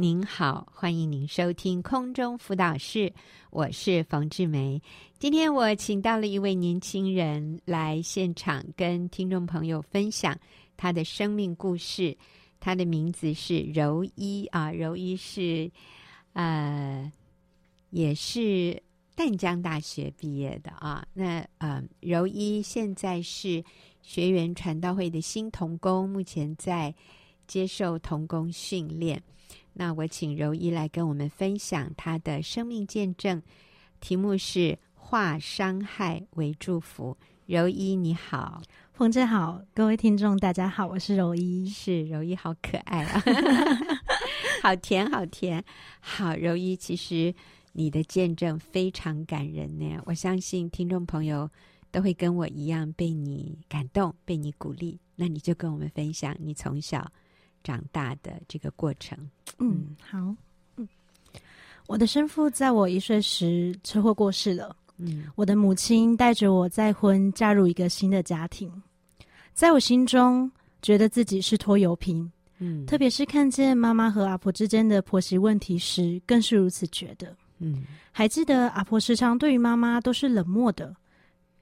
您好，欢迎您收听空中辅导室，我是冯志梅。今天我请到了一位年轻人来现场，跟听众朋友分享他的生命故事。他的名字是柔一啊，柔一是呃，也是淡江大学毕业的啊。那呃，柔一现在是学员传道会的新童工，目前在接受童工训练。那我请柔一来跟我们分享她的生命见证，题目是“化伤害为祝福”。柔一你好，冯姐好，各位听众大家好，我是柔一，是柔一好可爱啊，好甜好甜。好，柔一，其实你的见证非常感人呢，我相信听众朋友都会跟我一样被你感动，被你鼓励。那你就跟我们分享你从小。长大的这个过程，嗯，好，嗯，我的生父在我一岁时车祸过世了，嗯，我的母亲带着我再婚，嫁入一个新的家庭，在我心中觉得自己是拖油瓶，嗯，特别是看见妈妈和阿婆之间的婆媳问题时，更是如此觉得，嗯，还记得阿婆时常对于妈妈都是冷漠的，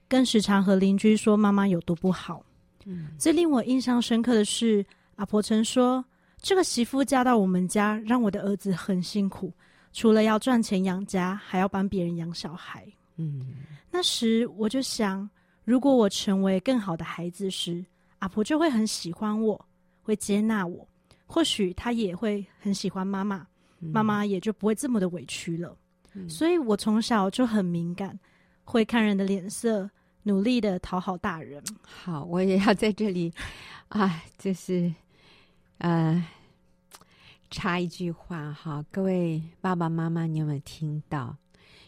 更时常和邻居说妈妈有多不好，嗯，最令我印象深刻的是。阿婆曾说：“这个媳妇嫁到我们家，让我的儿子很辛苦，除了要赚钱养家，还要帮别人养小孩。”嗯，那时我就想，如果我成为更好的孩子时，阿婆就会很喜欢我，会接纳我，或许她也会很喜欢妈妈，妈妈也就不会这么的委屈了。嗯，所以我从小就很敏感，会看人的脸色，努力的讨好大人。好，我也要在这里啊，就是。呃，插一句话哈，各位爸爸妈妈，你有没有听到？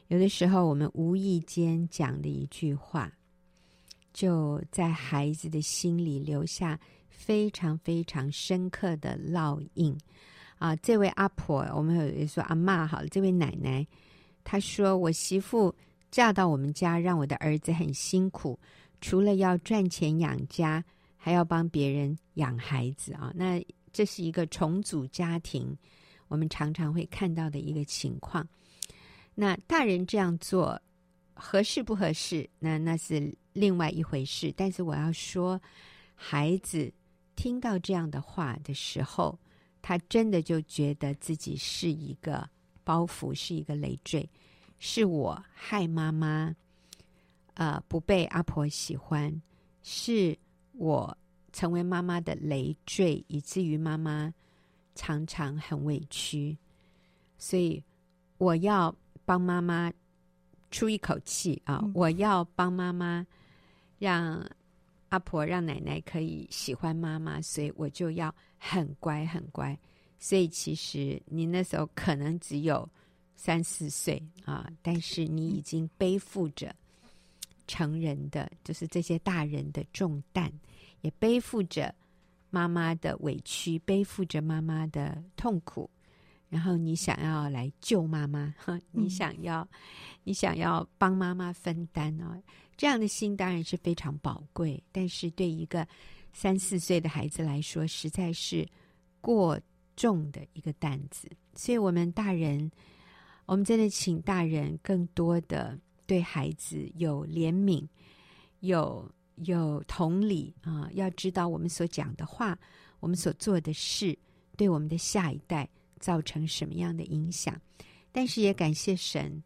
有的时候我们无意间讲的一句话，就在孩子的心里留下非常非常深刻的烙印啊！这位阿婆，我们有人说阿嬷好了，这位奶奶，她说：“我媳妇嫁到我们家，让我的儿子很辛苦，除了要赚钱养家，还要帮别人养孩子啊。”那这是一个重组家庭，我们常常会看到的一个情况。那大人这样做合适不合适？那那是另外一回事。但是我要说，孩子听到这样的话的时候，他真的就觉得自己是一个包袱，是一个累赘，是我害妈妈，呃，不被阿婆喜欢，是我。成为妈妈的累赘，以至于妈妈常常很委屈，所以我要帮妈妈出一口气啊！我要帮妈妈，让阿婆、让奶奶可以喜欢妈妈，所以我就要很乖、很乖。所以其实你那时候可能只有三四岁啊，但是你已经背负着成人的，就是这些大人的重担。也背负着妈妈的委屈，背负着妈妈的痛苦，然后你想要来救妈妈，你想要，你想要帮妈妈分担哦，这样的心当然是非常宝贵，但是对一个三四岁的孩子来说，实在是过重的一个担子。所以，我们大人，我们真的请大人更多的对孩子有怜悯，有。有同理啊，要知道我们所讲的话，我们所做的事，对我们的下一代造成什么样的影响。但是也感谢神，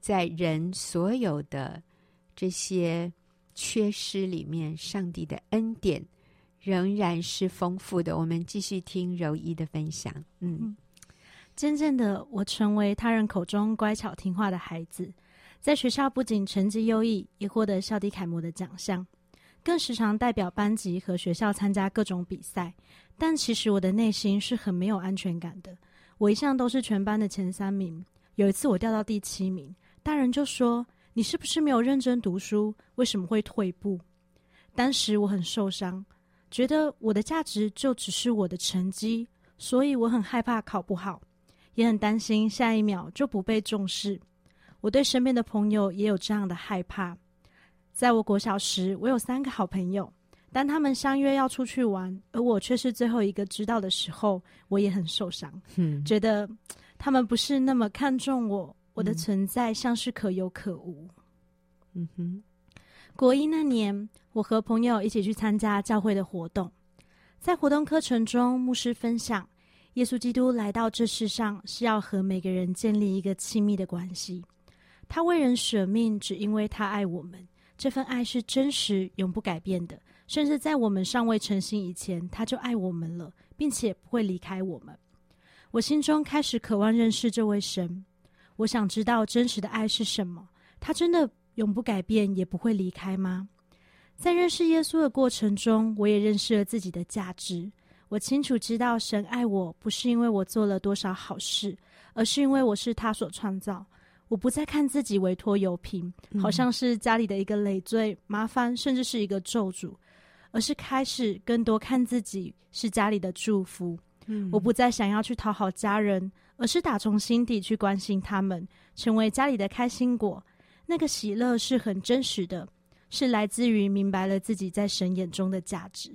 在人所有的这些缺失里面，上帝的恩典仍然是丰富的。我们继续听柔一的分享。嗯，渐渐的，我成为他人口中乖巧听话的孩子，在学校不仅成绩优异，也获得校地楷模的奖项。更时常代表班级和学校参加各种比赛，但其实我的内心是很没有安全感的。我一向都是全班的前三名，有一次我掉到第七名，大人就说：“你是不是没有认真读书？为什么会退步？”当时我很受伤，觉得我的价值就只是我的成绩，所以我很害怕考不好，也很担心下一秒就不被重视。我对身边的朋友也有这样的害怕。在我国小时，我有三个好朋友，当他们相约要出去玩，而我却是最后一个知道的时候，我也很受伤，嗯，觉得他们不是那么看重我，我的存在像是可有可无。嗯哼，国一那年，我和朋友一起去参加教会的活动，在活动课程中，牧师分享，耶稣基督来到这世上是要和每个人建立一个亲密的关系。他为人舍命，只因为他爱我们。这份爱是真实、永不改变的，甚至在我们尚未成形以前，他就爱我们了，并且不会离开我们。我心中开始渴望认识这位神。我想知道真实的爱是什么？他真的永不改变，也不会离开吗？在认识耶稣的过程中，我也认识了自己的价值。我清楚知道，神爱我不是因为我做了多少好事，而是因为我是他所创造。我不再看自己为拖油瓶，好像是家里的一个累赘、麻烦，甚至是一个咒诅，而是开始更多看自己是家里的祝福。嗯，我不再想要去讨好家人，而是打从心底去关心他们，成为家里的开心果。那个喜乐是很真实的，是来自于明白了自己在神眼中的价值。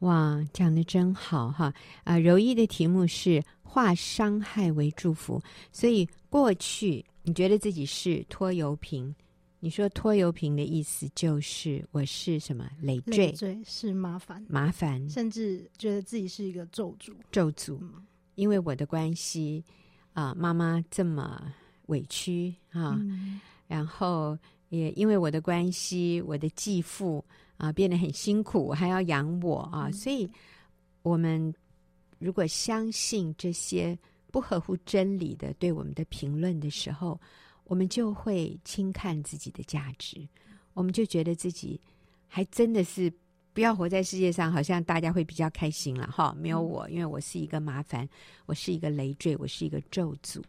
哇，讲的真好哈！啊，柔一的题目是化伤害为祝福，所以过去。你觉得自己是拖油瓶？你说拖油瓶的意思就是我是什么累赘？累赘是麻烦，麻烦，甚至觉得自己是一个咒诅。咒诅，嗯、因为我的关系啊，妈妈这么委屈啊，嗯、然后也因为我的关系，我的继父啊变得很辛苦，还要养我啊，嗯、所以我们如果相信这些。不合乎真理的对我们的评论的时候，我们就会轻看自己的价值，我们就觉得自己还真的是不要活在世界上，好像大家会比较开心了哈。没有我，因为我是一个麻烦，我是一个累赘，我是一个咒诅。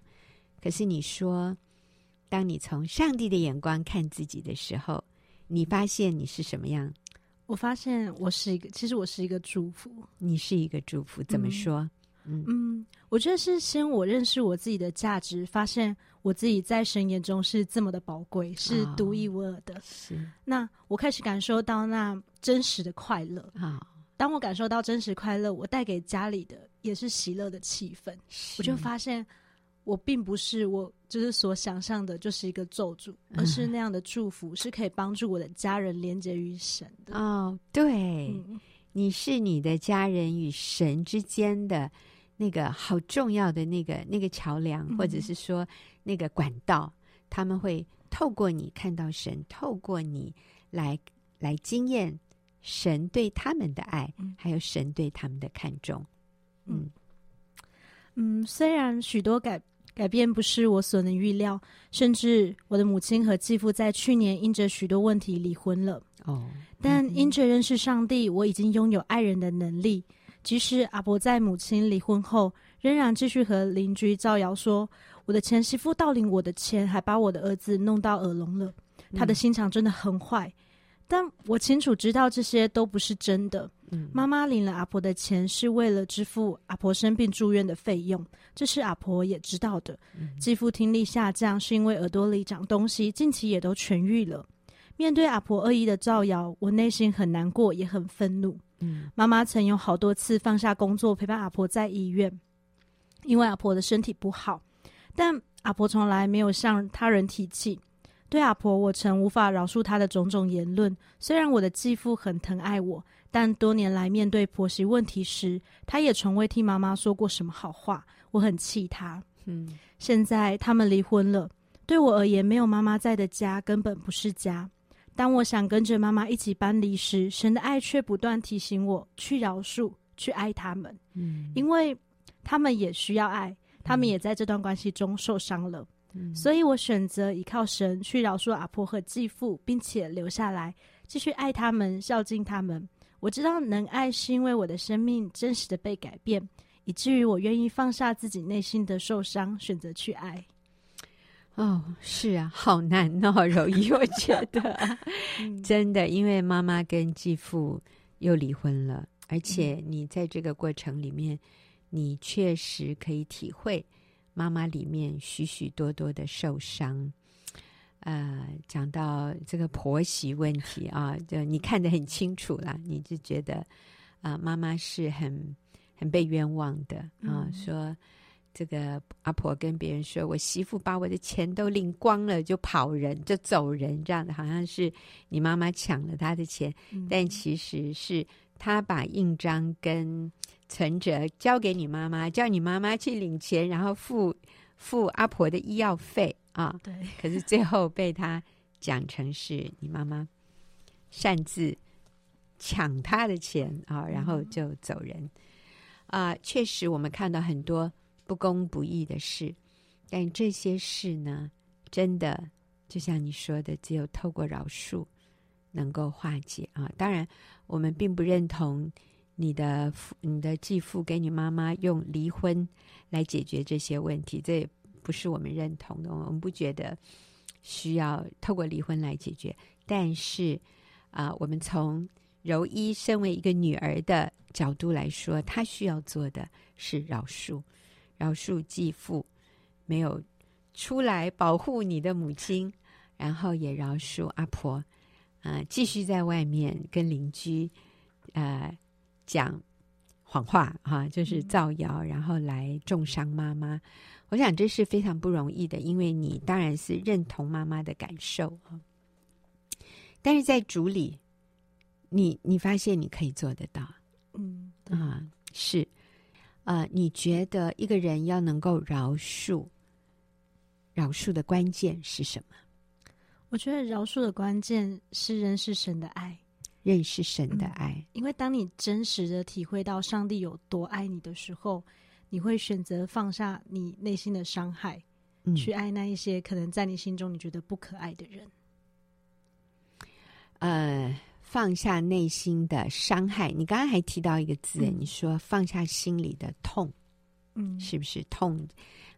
可是你说，当你从上帝的眼光看自己的时候，你发现你是什么样？我发现我是一个，其实我是一个祝福。你是一个祝福，怎么说？嗯嗯，嗯，我觉得是先我认识我自己的价值，发现我自己在神眼中是这么的宝贵，是独一无二的。哦、是，那我开始感受到那真实的快乐啊。哦、当我感受到真实快乐，我带给家里的也是喜乐的气氛。我就发现，我并不是我就是所想象的，就是一个咒诅，嗯、而是那样的祝福，是可以帮助我的家人连接于神的。哦，对，嗯、你是你的家人与神之间的。那个好重要的那个那个桥梁，或者是说那个管道，嗯、他们会透过你看到神，透过你来来经验神对他们的爱，嗯、还有神对他们的看重。嗯嗯，虽然许多改改变不是我所能预料，甚至我的母亲和继父在去年因着许多问题离婚了。哦，但因着认识上帝，我已经拥有爱人的能力。即使阿婆在母亲离婚后，仍然继续和邻居造谣说，我的前媳妇盗领我的钱，还把我的儿子弄到耳聋了。他的心肠真的很坏，嗯、但我清楚知道这些都不是真的。嗯、妈妈领了阿婆的钱，是为了支付阿婆生病住院的费用，这是阿婆也知道的。继父、嗯、听力下降，是因为耳朵里长东西，近期也都痊愈了。面对阿婆恶意的造谣，我内心很难过，也很愤怒。嗯，妈妈曾有好多次放下工作陪伴阿婆在医院，因为阿婆的身体不好。但阿婆从来没有向他人提起。对阿婆，我曾无法饶恕她的种种言论。虽然我的继父很疼爱我，但多年来面对婆媳问题时，他也从未替妈妈说过什么好话。我很气他。嗯，现在他们离婚了，对我而言，没有妈妈在的家根本不是家。当我想跟着妈妈一起搬离时，神的爱却不断提醒我去饶恕、去爱他们，嗯，因为他们也需要爱，他们也在这段关系中受伤了，嗯，所以我选择依靠神去饶恕阿婆和继父，并且留下来继续爱他们、孝敬他们。我知道能爱是因为我的生命真实的被改变，以至于我愿意放下自己内心的受伤，选择去爱。哦，是啊，好难哦，柔一，我觉得 真的，因为妈妈跟继父又离婚了，而且你在这个过程里面，你确实可以体会妈妈里面许许多多的受伤。呃，讲到这个婆媳问题啊，就你看得很清楚啦，你就觉得啊，妈妈是很很被冤枉的啊，嗯、说这个阿婆跟别人说，我媳妇把我的钱都领光了，就跑人，就走人，这样的好像是你妈妈抢了他的钱，嗯、但其实是他把印章跟存折交给你妈妈，叫你妈妈去领钱，然后付付阿婆的医药费。啊，对，可是最后被他讲成是你妈妈擅自抢他的钱啊，然后就走人啊。确实，我们看到很多不公不义的事，但这些事呢，真的就像你说的，只有透过饶恕能够化解啊。当然，我们并不认同你的父、你的继父给你妈妈用离婚来解决这些问题，这也。不是我们认同的，我们不觉得需要透过离婚来解决。但是啊、我们从柔一身为一个女儿的角度来说，她需要做的是饶恕，饶恕继父没有出来保护你的母亲，然后也饶恕阿婆。啊、呃，继续在外面跟邻居呃讲谎话哈、啊，就是造谣，然后来重伤妈妈。我想这是非常不容易的，因为你当然是认同妈妈的感受，但是在主里，你你发现你可以做得到，嗯啊是，呃，你觉得一个人要能够饶恕，饶恕的关键是什么？我觉得饶恕的关键是认识神的爱，认识神的爱，嗯，因为当你真实的体会到上帝有多爱你的时候。你会选择放下你内心的伤害，嗯，去爱那一些可能在你心中你觉得不可爱的人。呃，放下内心的伤害。你刚刚还提到一个字，嗯，你说放下心里的痛，嗯，是不是痛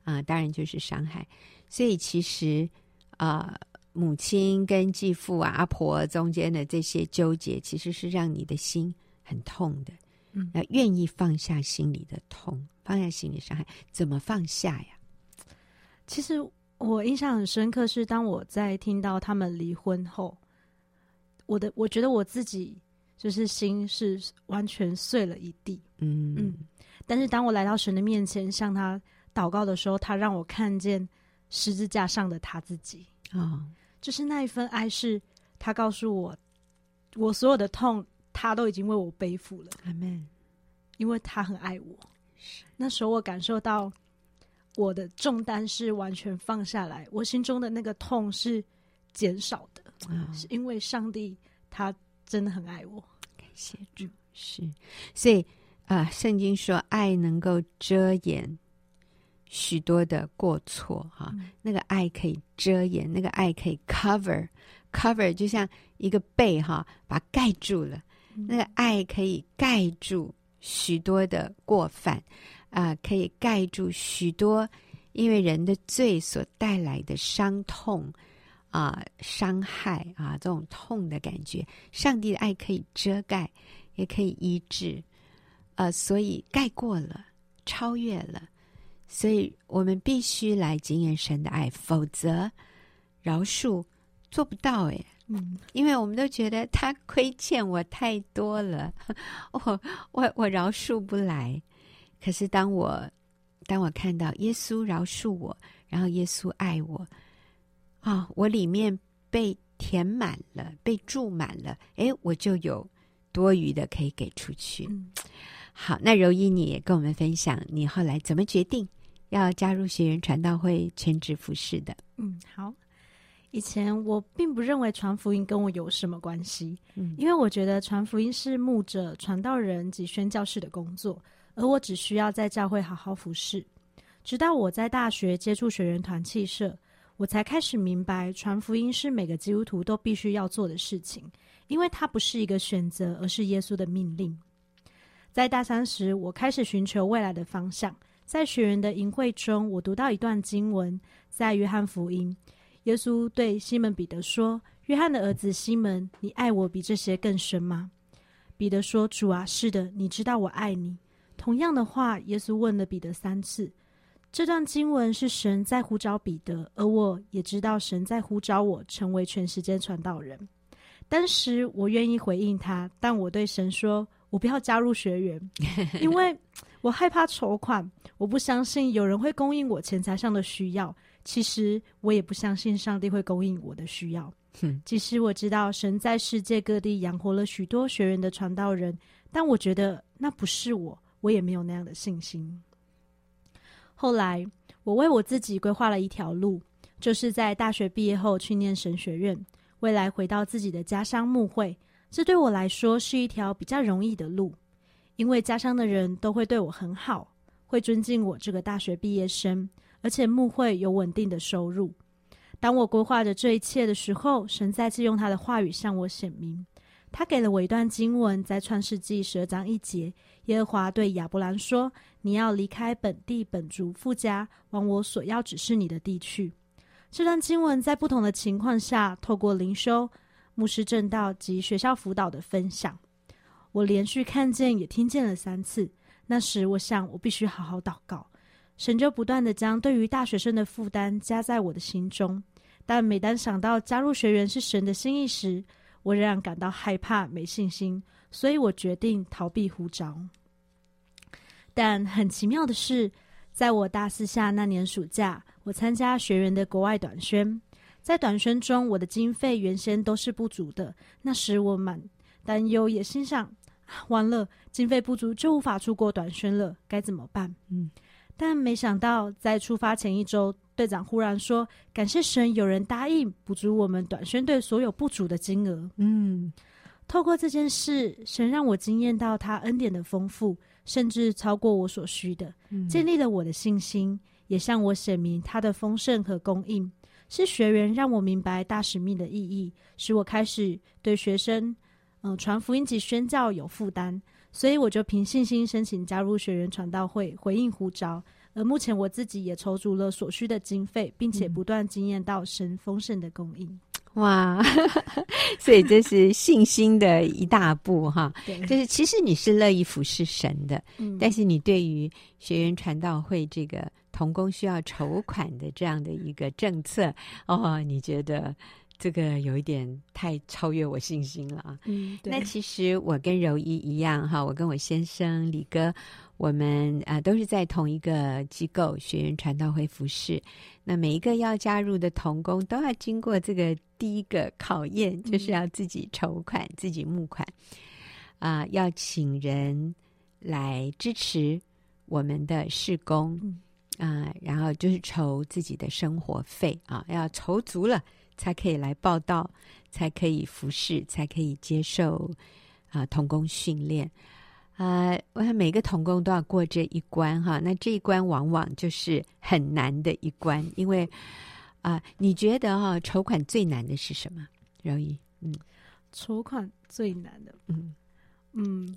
啊？呃，当然就是伤害。所以其实啊，呃，母亲跟继父啊、阿婆中间的这些纠结，其实是让你的心很痛的。嗯，那愿意放下心里的痛。放下心里伤害，怎么放下呀？其实我印象很深刻，是当我在听到他们离婚后，我的我觉得我自己就是心是完全碎了一地。嗯嗯。但是当我来到神的面前向他祷告的时候，他让我看见十字架上的他自己。哦，就是那一份爱，是他告诉我，我所有的痛，他都已经为我背负了。阿门。因为他很爱我。那时候我感受到我的重担是完全放下来，我心中的那个痛是减少的，嗯、是因为上帝他真的很爱我，感谢主。是，所以啊、呃，圣经说爱能够遮掩许多的过错，哈、嗯，那个爱可以遮掩，那个爱可以 cover cover，就像一个被哈把它盖住了，嗯、那个爱可以盖住。许多的过犯，啊、呃，可以盖住许多因为人的罪所带来的伤痛啊、呃、伤害啊，这种痛的感觉，上帝的爱可以遮盖，也可以医治，呃，所以盖过了，超越了，所以我们必须来经验神的爱，否则饶恕做不到诶。嗯，因为我们都觉得他亏欠我太多了，我我我饶恕不来。可是当我当我看到耶稣饶恕我，然后耶稣爱我，啊、哦，我里面被填满了，被注满了，哎，我就有多余的可以给出去。嗯、好，那柔一你也跟我们分享，你后来怎么决定要加入学员传道会全职服侍的？嗯，好。以前我并不认为传福音跟我有什么关系，嗯，因为我觉得传福音是牧者、传道人及宣教士的工作，而我只需要在教会好好服侍。直到我在大学接触学员团契社，我才开始明白传福音是每个基督徒都必须要做的事情，因为它不是一个选择，而是耶稣的命令。在大三时，我开始寻求未来的方向。在学员的营会中，我读到一段经文，在约翰福音。耶稣对西门彼得说：“约翰的儿子西门，你爱我比这些更深吗？”彼得说：“主啊，是的，你知道我爱你。”同样的话，耶稣问了彼得三次。这段经文是神在呼召彼得，而我也知道神在呼召我成为全时间传道人。当时我愿意回应他，但我对神说：“我不要加入学员，因为我害怕筹款，我不相信有人会供应我钱财上的需要。其实我也不相信上帝会供应我的需要。即使我知道神在世界各地养活了许多学员的传道人，但我觉得那不是我，我也没有那样的信心。”后来，我为我自己规划了一条路，就是在大学毕业后去念神学院，未来回到自己的家乡牧会。这对我来说是一条比较容易的路，因为家乡的人都会对我很好，会尊敬我这个大学毕业生，而且牧会有稳定的收入。当我规划着这一切的时候，神再次用他的话语向我显明。他给了我一段经文，在创世纪十二章一节，耶和华对亚伯兰说：“你要离开本地本族父家，往我所要指示你的地去。”这段经文在不同的情况下，透过灵修、牧师证道及学校辅导的分享，我连续看见也听见了三次。那时，我想我必须好好祷告，神就不断地将对于大学生的负担加在我的心中。但每当想到加入学员是神的心意时，我仍然感到害怕、没信心，所以我决定逃避呼召。但很奇妙的是，在我大四下那年暑假，我参加学员的国外短宣。在短宣中，我的经费原先都是不足的。那时我蛮担忧，也心想：完了，经费不足就无法出国短宣了，该怎么办？嗯，但没想到在出发前一周。队长忽然说：“感谢神，有人答应补足我们短宣队所有不足的金额。”嗯，透过这件事，神让我惊艳到他恩典的丰富，甚至超过我所需的，嗯、建立了我的信心，也向我显明他的丰盛和供应。是学员让我明白大使命的意义，使我开始对学生，嗯、呃，传福音及宣教有负担，所以我就凭信心申请加入学员传道会，回应呼召。而目前我自己也筹足了所需的经费，并且不断经验到神丰盛的供应。哇，所以这是信心的一大步哈。对，就是其实你是乐意服侍神的，嗯，但是你对于学员传道会这个同工需要筹款的这样的一个政策，哦，你觉得这个有一点太超越我信心了啊。嗯，对。那其实我跟柔一一样哈，我跟我先生李哥。我们啊、呃、都是在同一个机构学员传道会服侍，那每一个要加入的童工都要经过这个第一个考验，就是要自己筹款、嗯、自己募款，啊、呃，要请人来支持我们的事工，啊、呃，然后就是筹自己的生活费啊，要筹足了才可以来报道，才可以服侍，才可以接受啊、呃、同工训练。啊、呃，我看每个童工都要过这一关哈，那这一关往往就是很难的一关，因为啊、呃，你觉得哈，筹款最难的是什么？容易，嗯，筹款最难的，嗯嗯，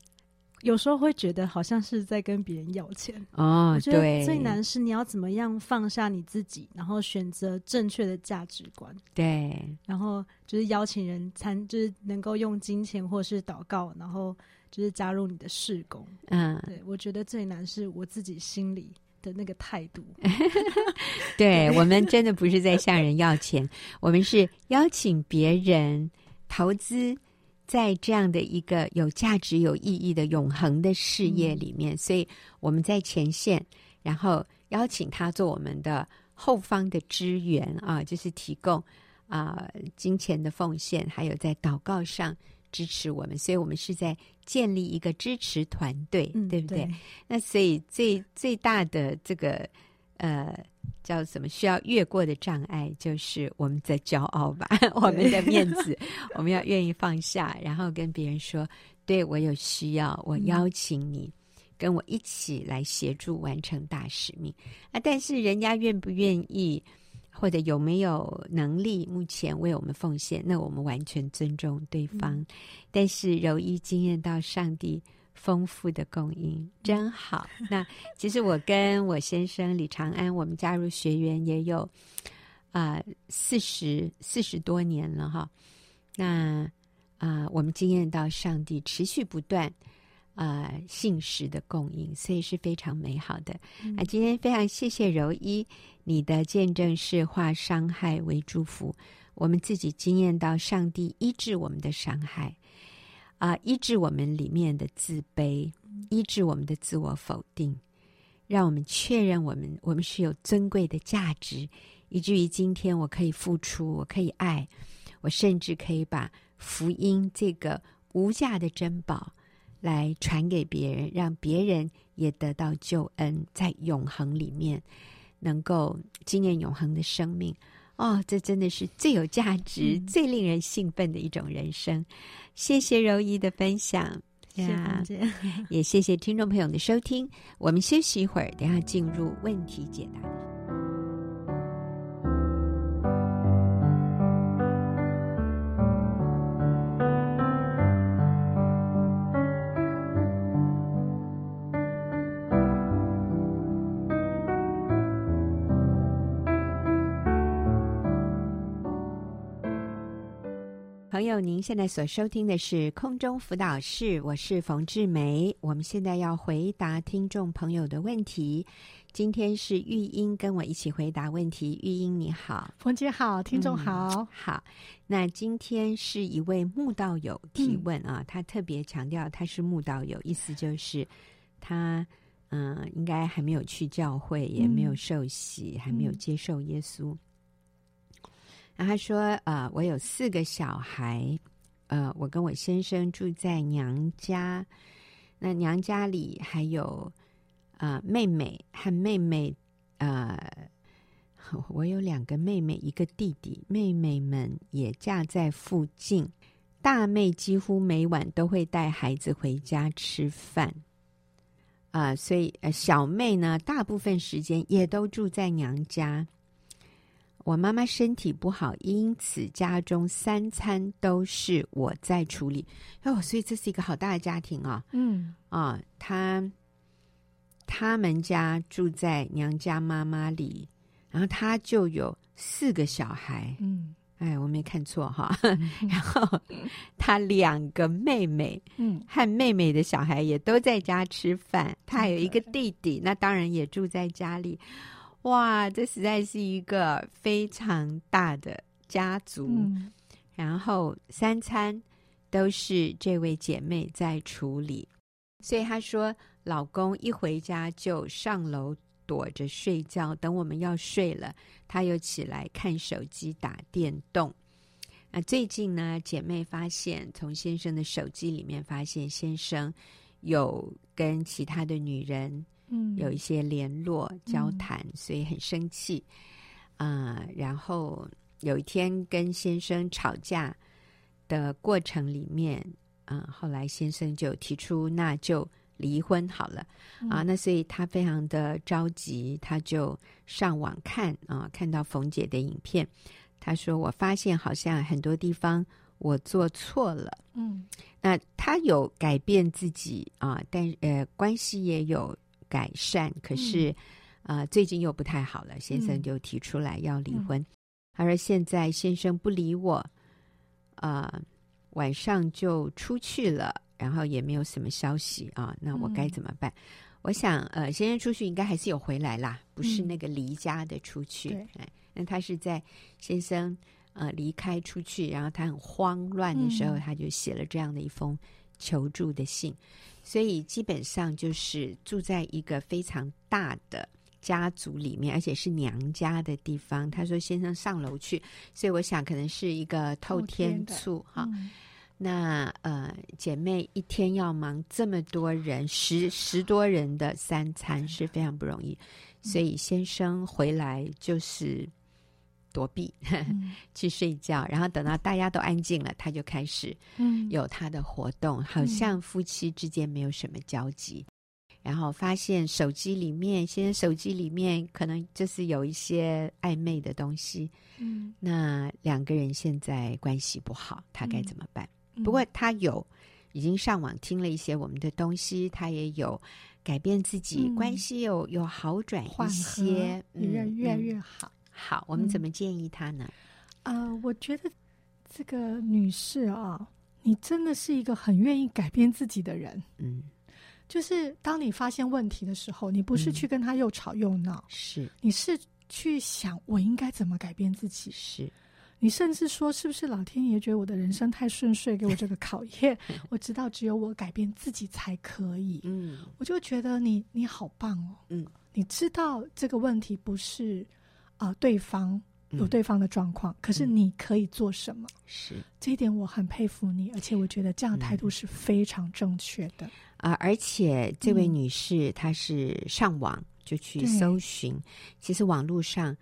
有时候会觉得好像是在跟别人要钱。哦，我觉得最难是你要怎么样放下你自己，然后选择正确的价值观，对，然后就是邀请人参，就是能够用金钱或是祷告，然后。就是加入你的事工，嗯，对，我觉得最难是我自己心里的那个态度。对，对。我们真的不是在向人要钱，我们是邀请别人投资在这样的一个有价值、有意义的永恒的事业里面，嗯，所以我们在前线，然后邀请他做我们的后方的支援啊，就是提供啊金钱的奉献，还有在祷告上。支持我们，所以我们是在建立一个支持团队，嗯、对不对？对。那所以最最大的这个呃叫什么需要越过的障碍，就是我们的骄傲吧，我们的面子，我们要愿意放下，然后跟别人说：“对我有需要，我邀请你跟我一起来协助完成大使命。”啊，但是人家愿不愿意？或者有没有能力目前为我们奉献？那我们完全尊重对方。嗯、但是柔一经验到上帝丰富的供应，真好。那其实我跟我先生李长安，我们加入学员也有啊四十四十多年了哈。那啊、呃，我们经验到上帝持续不断呃信实的供应，所以是非常美好的。嗯、啊，今天非常谢谢柔一，你的见证是化伤害为祝福，我们自己经验到上帝医治我们的伤害，啊、医治我们里面的自卑，医治我们的自我否定，让我们确认我们我们是有尊贵的价值。以至于今天，我可以付出，我可以爱，我甚至可以把福音这个无价的珍宝来传给别人，让别人也得到救恩，在永恒里面能够纪念永恒的生命。哦，这真的是最有价值、嗯、最令人兴奋的一种人生。谢谢柔一的分享，谢谢，谢也谢谢听众朋友的收听。我们休息一会儿，等下进入问题解答。友，您现在所收听的是空中辅导室，我是冯志梅。我们现在要回答听众朋友的问题。今天是玉英跟我一起回答问题。玉英你好，冯姐好，听众好、嗯、好。那今天是一位慕道友提问啊，嗯、他特别强调他是慕道友，意思就是他嗯、呃，应该还没有去教会，也没有受洗，嗯、还没有接受耶稣。然后他说：“呃，我有四个小孩，呃，我跟我先生住在娘家，那娘家里还有呃妹妹和妹妹，呃，我有两个妹妹，一个弟弟，妹妹们也嫁在附近。大妹几乎每晚都会带孩子回家吃饭，啊、所以呃小妹呢，大部分时间也都住在娘家。”我妈妈身体不好，因此家中三餐都是我在处理。哦，所以这是一个好大的家庭啊。嗯啊，他他们家住在娘家妈妈里，然后他就有四个小孩。嗯，哎，我没看错哈。嗯、然后他两个妹妹，嗯，和妹妹的小孩也都在家吃饭。他还有一个弟弟，那当然也住在家里。哇，这实在是一个非常大的家族，嗯、然后三餐都是这位姐妹在处理，所以她说，老公一回家就上楼躲着睡觉，等我们要睡了，他又起来看手机打电动。那最近呢，姐妹发现从先生的手机里面发现先生有跟其他的女人。嗯，有一些联络交谈，嗯、所以很生气啊、呃。然后有一天跟先生吵架的过程里面，啊、呃，后来先生就提出那就离婚好了、嗯、啊。那所以他非常的着急，他就上网看啊、呃，看到冯姐的影片，他说：“我发现好像很多地方我做错了。”嗯，那他有改变自己啊、呃，但呃，关系也有。改善，可是，啊、嗯呃，最近又不太好了。先生就提出来要离婚。嗯、他说：“现在先生不理我，啊、呃，晚上就出去了，然后也没有什么消息啊。那我该怎么办？嗯、我想，呃，先生出去应该还是有回来啦，不是那个离家的出去。嗯、哎，那他是在先生呃离开出去，然后他很慌乱的时候，嗯、他就写了这样的一封求助的信。”所以基本上就是住在一个非常大的家族里面，而且是娘家的地方。他说先生上楼去，所以我想可能是一个透天厝哈。那呃，姐妹一天要忙这么多人，十十多人的三餐是非常不容易，所以先生回来就是。躲避 去睡觉，然后等到大家都安静了，他就开始有他的活动，好像夫妻之间没有什么交集。然后发现手机里面，现在手机里面可能就是有一些暧昧的东西。嗯，那两个人现在关系不好，他该怎么办？不过他有已经上网听了一些我们的东西，他也有改变自己，关系有有好转一些，越越来越好。好，我们怎么建议他呢？啊、嗯呃，我觉得这个女士啊，你真的是一个很愿意改变自己的人。嗯，就是当你发现问题的时候，你不是去跟他又吵又闹，是，你是去想我应该怎么改变自己，是。你甚至说，是不是老天爷觉得我的人生太顺遂，给我这个考验？我知道只有我改变自己才可以。嗯，我就觉得你你好棒哦。嗯，你知道这个问题不是啊、呃，对方有对方的状况，嗯、可是你可以做什么？是这一点我很佩服你，而且我觉得这样的态度是非常正确的。啊、而且这位女士她是上网就去搜寻，其实网络上。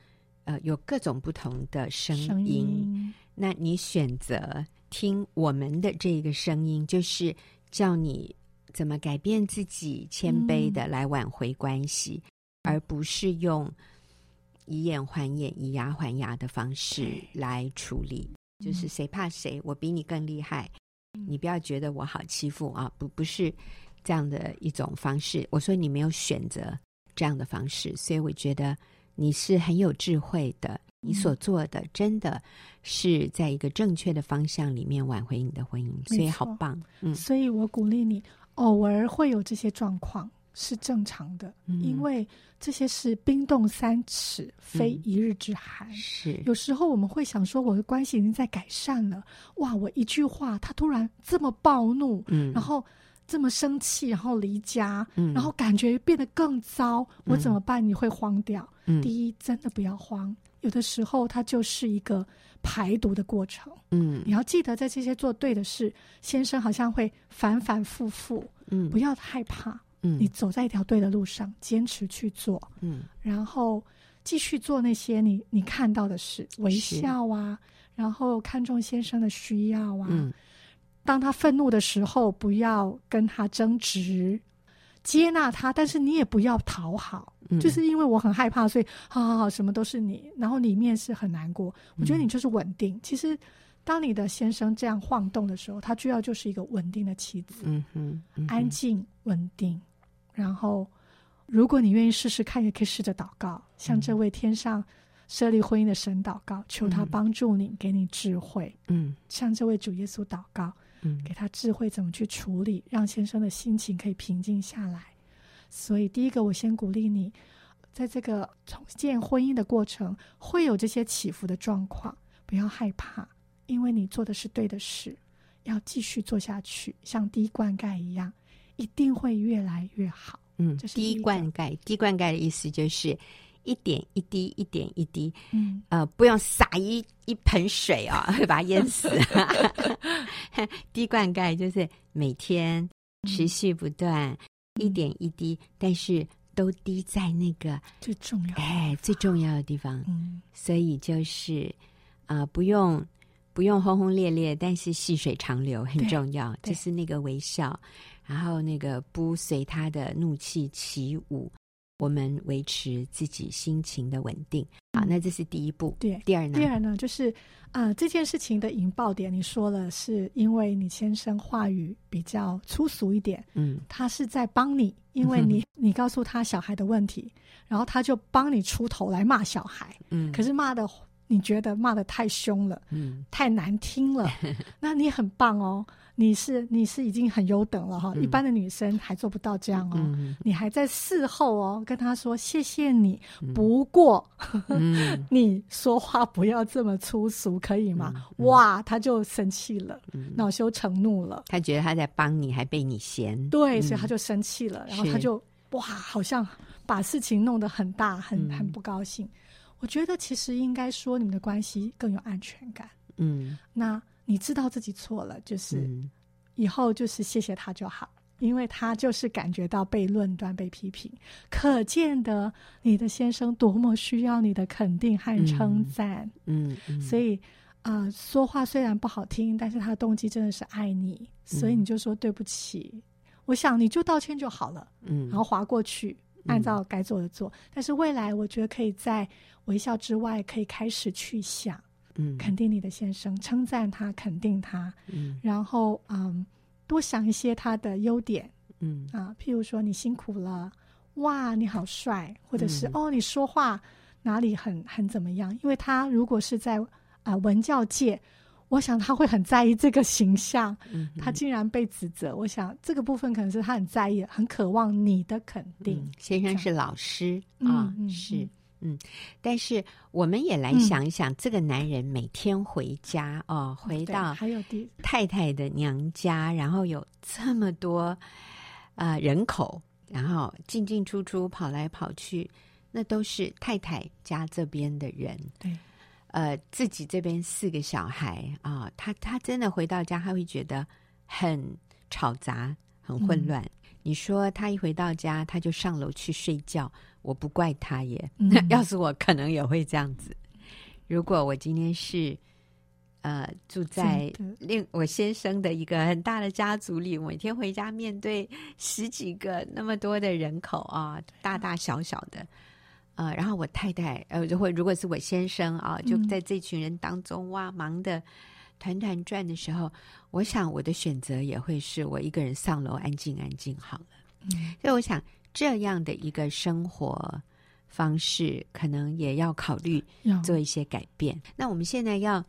呃，有各种不同的声音，声音，那你选择听我们的这个声音，就是叫你怎么改变自己，谦卑的来挽回关系，嗯、而不是用以眼还眼、以牙还牙的方式来处理。就是谁怕谁，我比你更厉害，嗯、你不要觉得我好欺负啊！不，不是这样的一种方式。我说你没有选择这样的方式，所以我觉得。你是很有智慧的，你所做的真的是在一个正确的方向里面挽回你的婚姻，所以好棒。嗯，所以我鼓励你，偶尔会有这些状况是正常的，嗯、因为这些是冰冻三尺，非一日之寒。嗯、是有时候我们会想说，我的关系已经在改善了，哇，我一句话，他突然这么暴怒，嗯，然后。这么生气，然后离家，嗯，然后感觉变得更糟，我怎么办？你会慌掉。嗯，第一，真的不要慌，有的时候它就是一个排毒的过程。嗯，你要记得，在这些做对的事，先生好像会反反复复。嗯，不要害怕。嗯，你走在一条对的路上，坚持去做。嗯，然后继续做那些你你看到的事，微笑啊，然后看重先生的需要啊。嗯。当他愤怒的时候，不要跟他争执，接纳他，但是你也不要讨好，嗯、就是因为我很害怕，所以好好好，什么都是你，然后里面是很难过。我觉得你就是稳定。嗯、其实，当你的先生这样晃动的时候，他需要就是一个稳定的妻子，安静稳定。然后，如果你愿意试试看，也可以试着祷告，向这位天上。设立婚姻的神祷告，求他帮助你，嗯、给你智慧。嗯，向这位主耶稣祷告，嗯，给他智慧怎么去处理，让先生的心情可以平静下来。所以，第一个，我先鼓励你，在这个重建婚姻的过程，会有这些起伏的状况，不要害怕，因为你做的是对的事，要继续做下去，像滴灌溉一样，一定会越来越好。嗯，这是滴灌溉，滴灌溉的意思就是。一点一滴，一点一滴，嗯，呃，不用撒一一盆水啊，会 把它淹死。滴灌溉就是每天持续不断，嗯、一点一滴，但是都滴在那个最重要哎最重要的地方。嗯，所以就是啊、呃，不用不用轰轰烈烈，但是细水长流很重要。就是那个微笑，然后那个不随他的怒气起舞。我们维持自己心情的稳定，好，那这是第一步。对，第二呢？第二呢，就是啊、呃，这件事情的引爆点，你说了，是因为你先生话语比较粗俗一点，嗯，他是在帮你，因为你 你告诉他小孩的问题，然后他就帮你出头来骂小孩，嗯，可是骂的你觉得骂的太凶了，嗯，太难听了，那你很棒哦。你是你是已经很优等了哈，嗯、一般的女生还做不到这样哦。嗯、你还在事后哦跟他说谢谢你，嗯、不过、嗯、你说话不要这么粗俗，可以吗？嗯、哇，他就生气了，嗯、恼羞成怒了。他觉得他在帮你，还被你嫌，对，所以他就生气了，嗯、然后他就哇，好像把事情弄得很大，很很不高兴。嗯、我觉得其实应该说你们的关系更有安全感。嗯，那。你知道自己错了，就是以后就是谢谢他就好，嗯、因为他就是感觉到被论断、被批评，可见得你的先生多么需要你的肯定和称赞。嗯，嗯嗯，所以啊、呃，说话虽然不好听，但是他的动机真的是爱你，所以你就说对不起。嗯、我想你就道歉就好了，嗯，然后划过去，按照该做的做。嗯、但是未来，我觉得可以在微笑之外，可以开始去想。嗯，肯定你的先生，称赞他，肯定他，嗯，然后嗯，多想一些他的优点，嗯。啊，譬如说你辛苦了，哇，你好帅，或者是、嗯、哦，你说话哪里很很怎么样？因为他如果是在啊、呃、文教界，我想他会很在意这个形象，嗯、他竟然被指责。我想这个部分可能是他很在意，很渴望你的肯定。嗯、先生是老师啊，嗯、是嗯，但是我们也来想一想，嗯、这个男人每天回家哦，回到还有太太的娘家，然后有这么多呃人口，然后进进出出跑来跑去，那都是太太家这边的人。对。呃，自己这边四个小孩啊，他他真的回到家，他会觉得很吵杂、很混乱。嗯、你说他一回到家，他就上楼去睡觉，我不怪他耶。嗯、要是我，可能也会这样子。如果我今天是呃住在另我先生的一个很大的家族里，每天回家面对十几个那么多的人口啊，大大小小的。呃，然后我太太，呃，就会如果是我先生啊，就在这群人当中，哇，忙得团团转的时候，我想我的选择也会是我一个人上楼安静安静好了。嗯，所以我想这样的一个生活方式，可能也要考虑做一些改变。那我们现在要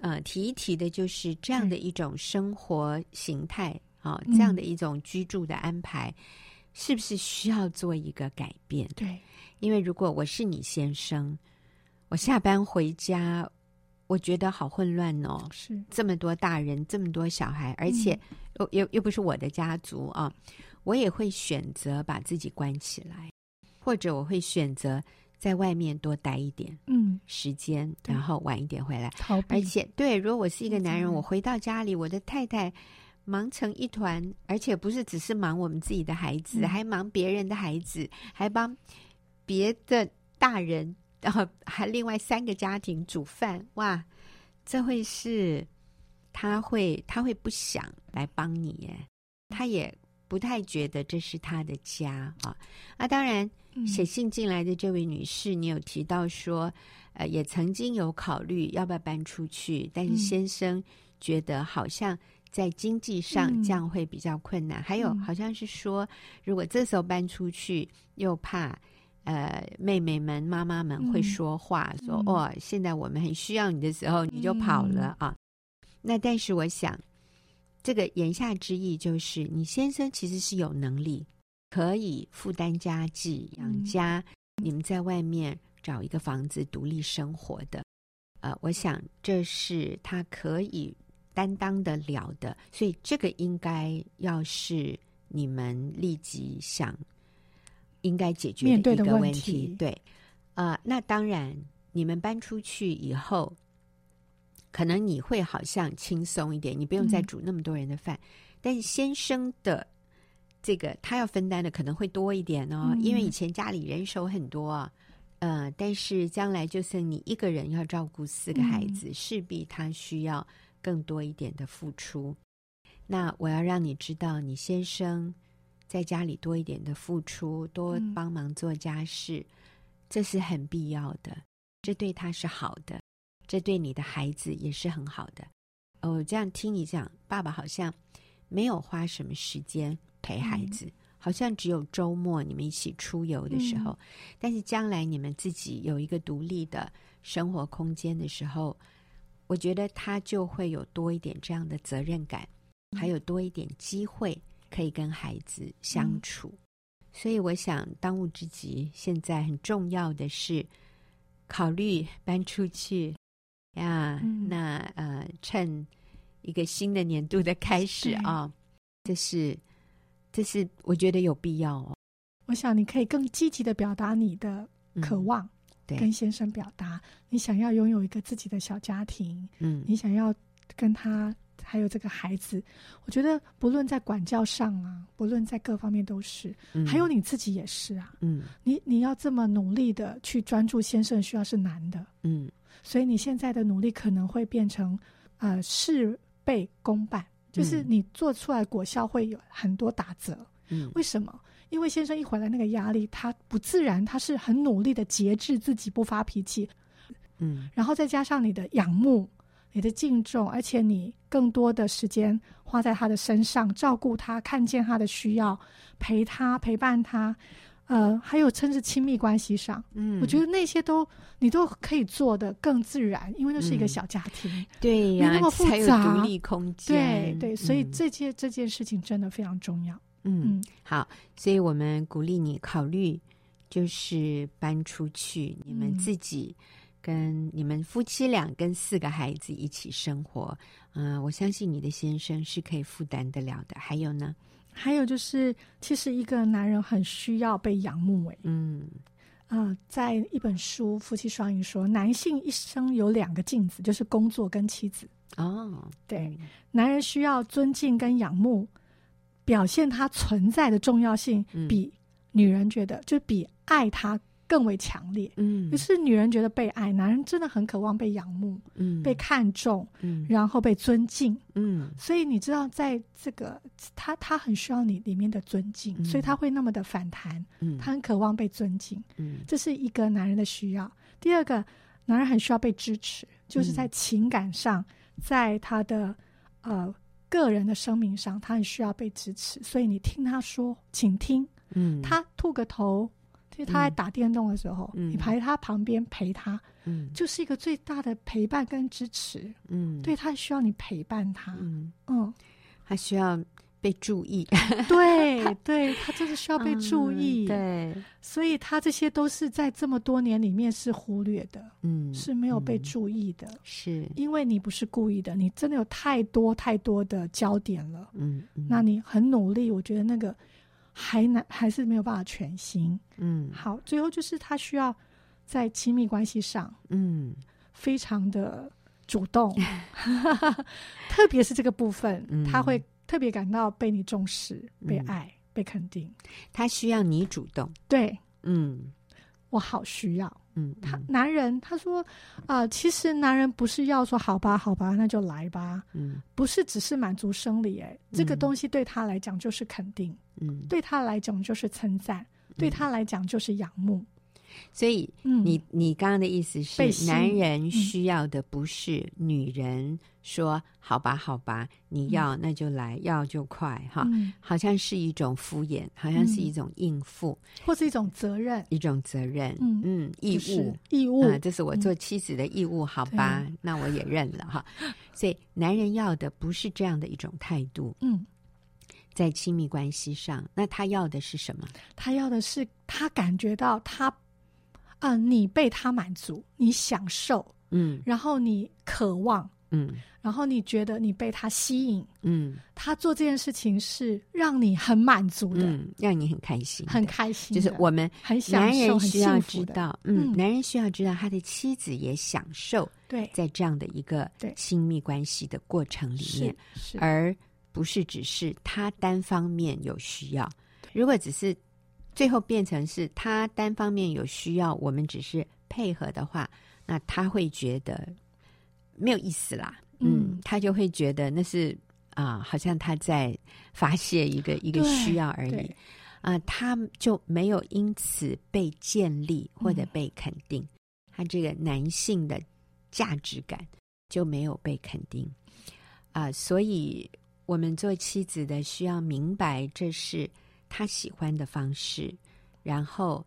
呃提一提的就是这样的一种生活形态啊，这样的一种居住的安排，是不是需要做一个改变？对。因为如果我是你先生，我下班回家，我觉得好混乱哦。是这么多大人，这么多小孩，而且又又又不是我的家族啊，我也会选择把自己关起来，或者我会选择在外面多待一点，嗯，时间，然后晚一点回来。而且，对，如果我是一个男人，我回到家里，我的太太忙成一团，而且不是只是忙我们自己的孩子，还忙别人的孩子，还帮。别的大人，然后还另外三个家庭煮饭，哇，这会是他会他会不想来帮你耶，他也不太觉得这是他的家啊。啊，当然写信进来的这位女士，你有提到说，呃，也曾经有考虑要不要搬出去，但是先生觉得好像在经济上这样会比较困难，还有好像是说，如果这时候搬出去，又怕。呃，妹妹们、妈妈们会说话，嗯、说：“哦，现在我们很需要你的时候，你就跑了、嗯、啊。”那但是我想，这个言下之意就是，你先生其实是有能力可以负担家计、养家，嗯、你们在外面找一个房子独立生活的。呃，我想这是他可以担当得了的，所以这个应该要是你们立即想。应该解决的一个问题，问题对，啊、呃，那当然，你们搬出去以后，可能你会好像轻松一点，你不用再煮那么多人的饭。嗯、但是先生的这个他要分担的可能会多一点哦，嗯、因为以前家里人手很多啊，呃，但是将来就剩你一个人要照顾四个孩子，嗯、势必他需要更多一点的付出。那我要让你知道，你先生。在家里多一点的付出，多帮忙做家事，嗯、这是很必要的。这对他是好的，这对你的孩子也是很好的。哦，这样听你讲，爸爸好像没有花什么时间陪孩子，嗯、好像只有周末你们一起出游的时候。嗯、但是将来你们自己有一个独立的生活空间的时候，我觉得他就会有多一点这样的责任感，还有多一点机会。可以跟孩子相处，嗯、所以我想当务之急，现在很重要的是考虑搬出去呀。嗯、那呃，趁一个新的年度的开始啊，这是这是我觉得有必要哦。我想你可以更积极的表达你的渴望，嗯、对，跟先生表达你想要拥有一个自己的小家庭，嗯，你想要跟他。还有这个孩子，我觉得不论在管教上啊，不论在各方面都是，嗯、还有你自己也是啊。嗯，你你要这么努力的去专注先生需要是难的。嗯，所以你现在的努力可能会变成呃事倍功半，就是你做出来果效会有很多打折。嗯，为什么？因为先生一回来那个压力，他不自然，他是很努力的节制自己不发脾气。嗯，然后再加上你的仰慕。你的敬重，而且你更多的时间花在他的身上，照顾他，看见他的需要，陪他，陪伴他，呃，还有甚至亲密关系上，嗯，我觉得那些都你都可以做的更自然，因为那是一个小家庭，嗯、对呀，没那么复杂，才有独立空。间，对对，所以这件、嗯、这件事情真的非常重要。嗯，嗯好，所以我们鼓励你考虑，就是搬出去，你们自己跟你们夫妻俩跟四个孩子一起生活，嗯、呃，我相信你的先生是可以负担得了的。还有呢？还有就是，其实一个男人很需要被仰慕。哎，嗯，啊、呃，在一本书《夫妻双赢》说，男性一生有两个镜子，就是工作跟妻子。哦，对，男人需要尊敬跟仰慕，表现他存在的重要性，比女人觉得，就比爱他。更为强烈，嗯，于是女人觉得被爱，男人真的很渴望被仰慕，嗯，被看重，嗯，然后被尊敬，嗯，所以你知道，在这个他他很需要你里面的尊敬，嗯，所以他会那么的反弹，嗯，他很渴望被尊敬，嗯，这是一个男人的需要。第二个，男人很需要被支持，就是在情感上，在他的呃个人的生命上，他很需要被支持。所以你听他说，请听，嗯，他吐个头。他在打电动的时候，嗯、你排他旁边陪他，嗯，就是一个最大的陪伴跟支持，嗯，对，他需要你陪伴他，嗯，嗯，他需要被注意，对，对，他就是需要被注意，嗯、对，所以他这些都是在这么多年里面是忽略的，嗯，是没有被注意的，是。因为你不是故意的，你真的有太多太多的焦点了，嗯，嗯，那你很努力，我觉得那个。还难，还是没有办法全心。嗯，好，最后就是他需要在亲密关系上，嗯，非常的主动，特别是这个部分，嗯，他会特别感到被你重视、被爱、嗯、被肯定。他需要你主动，对，嗯，我好需要。嗯，他男人他说啊、呃，其实男人不是要说好吧，好吧，那就来吧。嗯，不是只是满足生理，哎，这个东西对他来讲就是肯定，嗯，对他来讲就是称赞，嗯、对他来讲就是仰慕。所以，你、嗯、你刚刚的意思是，男人需要的不是女人说“好吧，好吧，你要那就来，嗯、要就快”哈，嗯、好像是一种敷衍，好像是一种应付，嗯、或是一种责任，一种责任，嗯。嗯，义务，义务，啊，这是我做妻子的义务，好吧，对。那我也认了哈。所以，男人要的不是这样的一种态度，嗯，在亲密关系上，那他要的是什么？他要的是他感觉到他。啊、呃，你被他满足，你享受，嗯，然后你渴望，嗯，然后你觉得你被他吸引，嗯，他做这件事情是让你很满足的，嗯，让你很开心，很开心，就是我们很享受，男人需要知道，嗯，嗯，男人需要知道他的妻子也享受，对，在这样的一个亲密关系的过程里面，是，是而不是只是他单方面有需要，如果只是。最后变成是他单方面有需要，我们只是配合的话，那他会觉得没有意思啦。嗯，嗯，他就会觉得那是啊，好像他在发泄一个一个需要而已啊，他就没有因此被建立或者被肯定，嗯、他这个男性的价值感就没有被肯定啊，所以我们做妻子的需要明白这是。他喜欢的方式，然后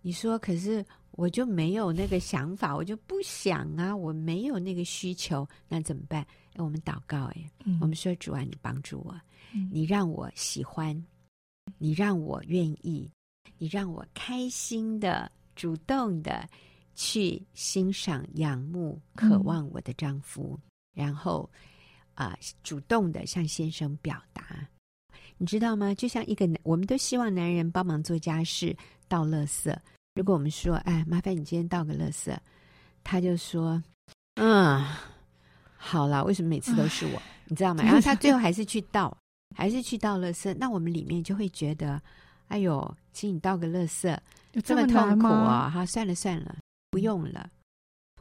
你说：“可是我就没有那个想法，我就不想啊，我没有那个需求，那怎么办？”我们祷告，哎，嗯、我们说：“主啊，你帮助我，嗯、你让我喜欢，你让我愿意，你让我开心的、主动的去欣赏、仰慕、渴望我的丈夫，嗯、然后啊、呃，主动的向先生表达。”你知道吗？就像一个男，我们都希望男人帮忙做家事、倒垃圾。如果我们说：“哎，麻烦你今天倒个垃圾。”他就说：“嗯，好了，为什么每次都是我？你知道吗？”然后他最后还是去倒，还是去倒垃圾。那我们里面就会觉得：“哎呦，请你倒个垃圾，这么痛苦啊！”哈，算了算了，不用了，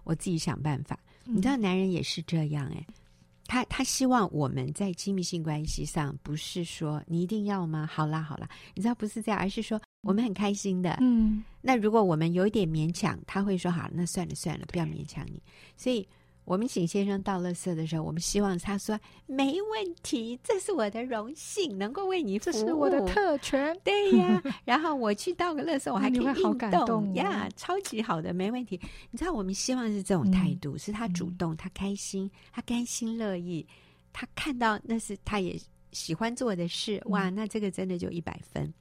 我自己想办法。你知道，男人也是这样哎。他他希望我们在亲密性关系上，不是说你一定要吗？好啦好啦，你知道不是这样，而是说我们很开心的。嗯，那如果我们有一点勉强，他会说好，那算了算了，不要勉强你。所以我们请先生倒垃圾的时候，我们希望他说没问题，这是我的荣幸，能够为你服务，这是我的特权。对呀，然后我去倒个垃圾，我还可以运动，好感动呀，超级好的，没问题。你知道，我们希望是这种态度，嗯、是他主动，他开心，他甘心乐意，他看到那是他也喜欢做的事，哇，那这个真的就一百分。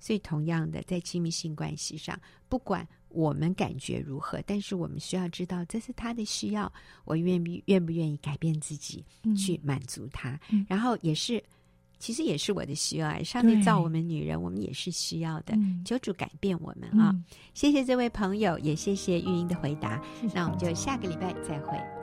所以，同样的，在亲密性关系上，不管。我们感觉如何？但是我们需要知道，这是他的需要，我愿不愿不愿意改变自己去满足他？嗯、然后也是，其实也是我的需要。上帝造我们女人，我们也是需要的。嗯、求主改变我们啊！嗯、谢谢这位朋友，也谢谢玉英的回答。谢谢。那我们就下个礼拜再会。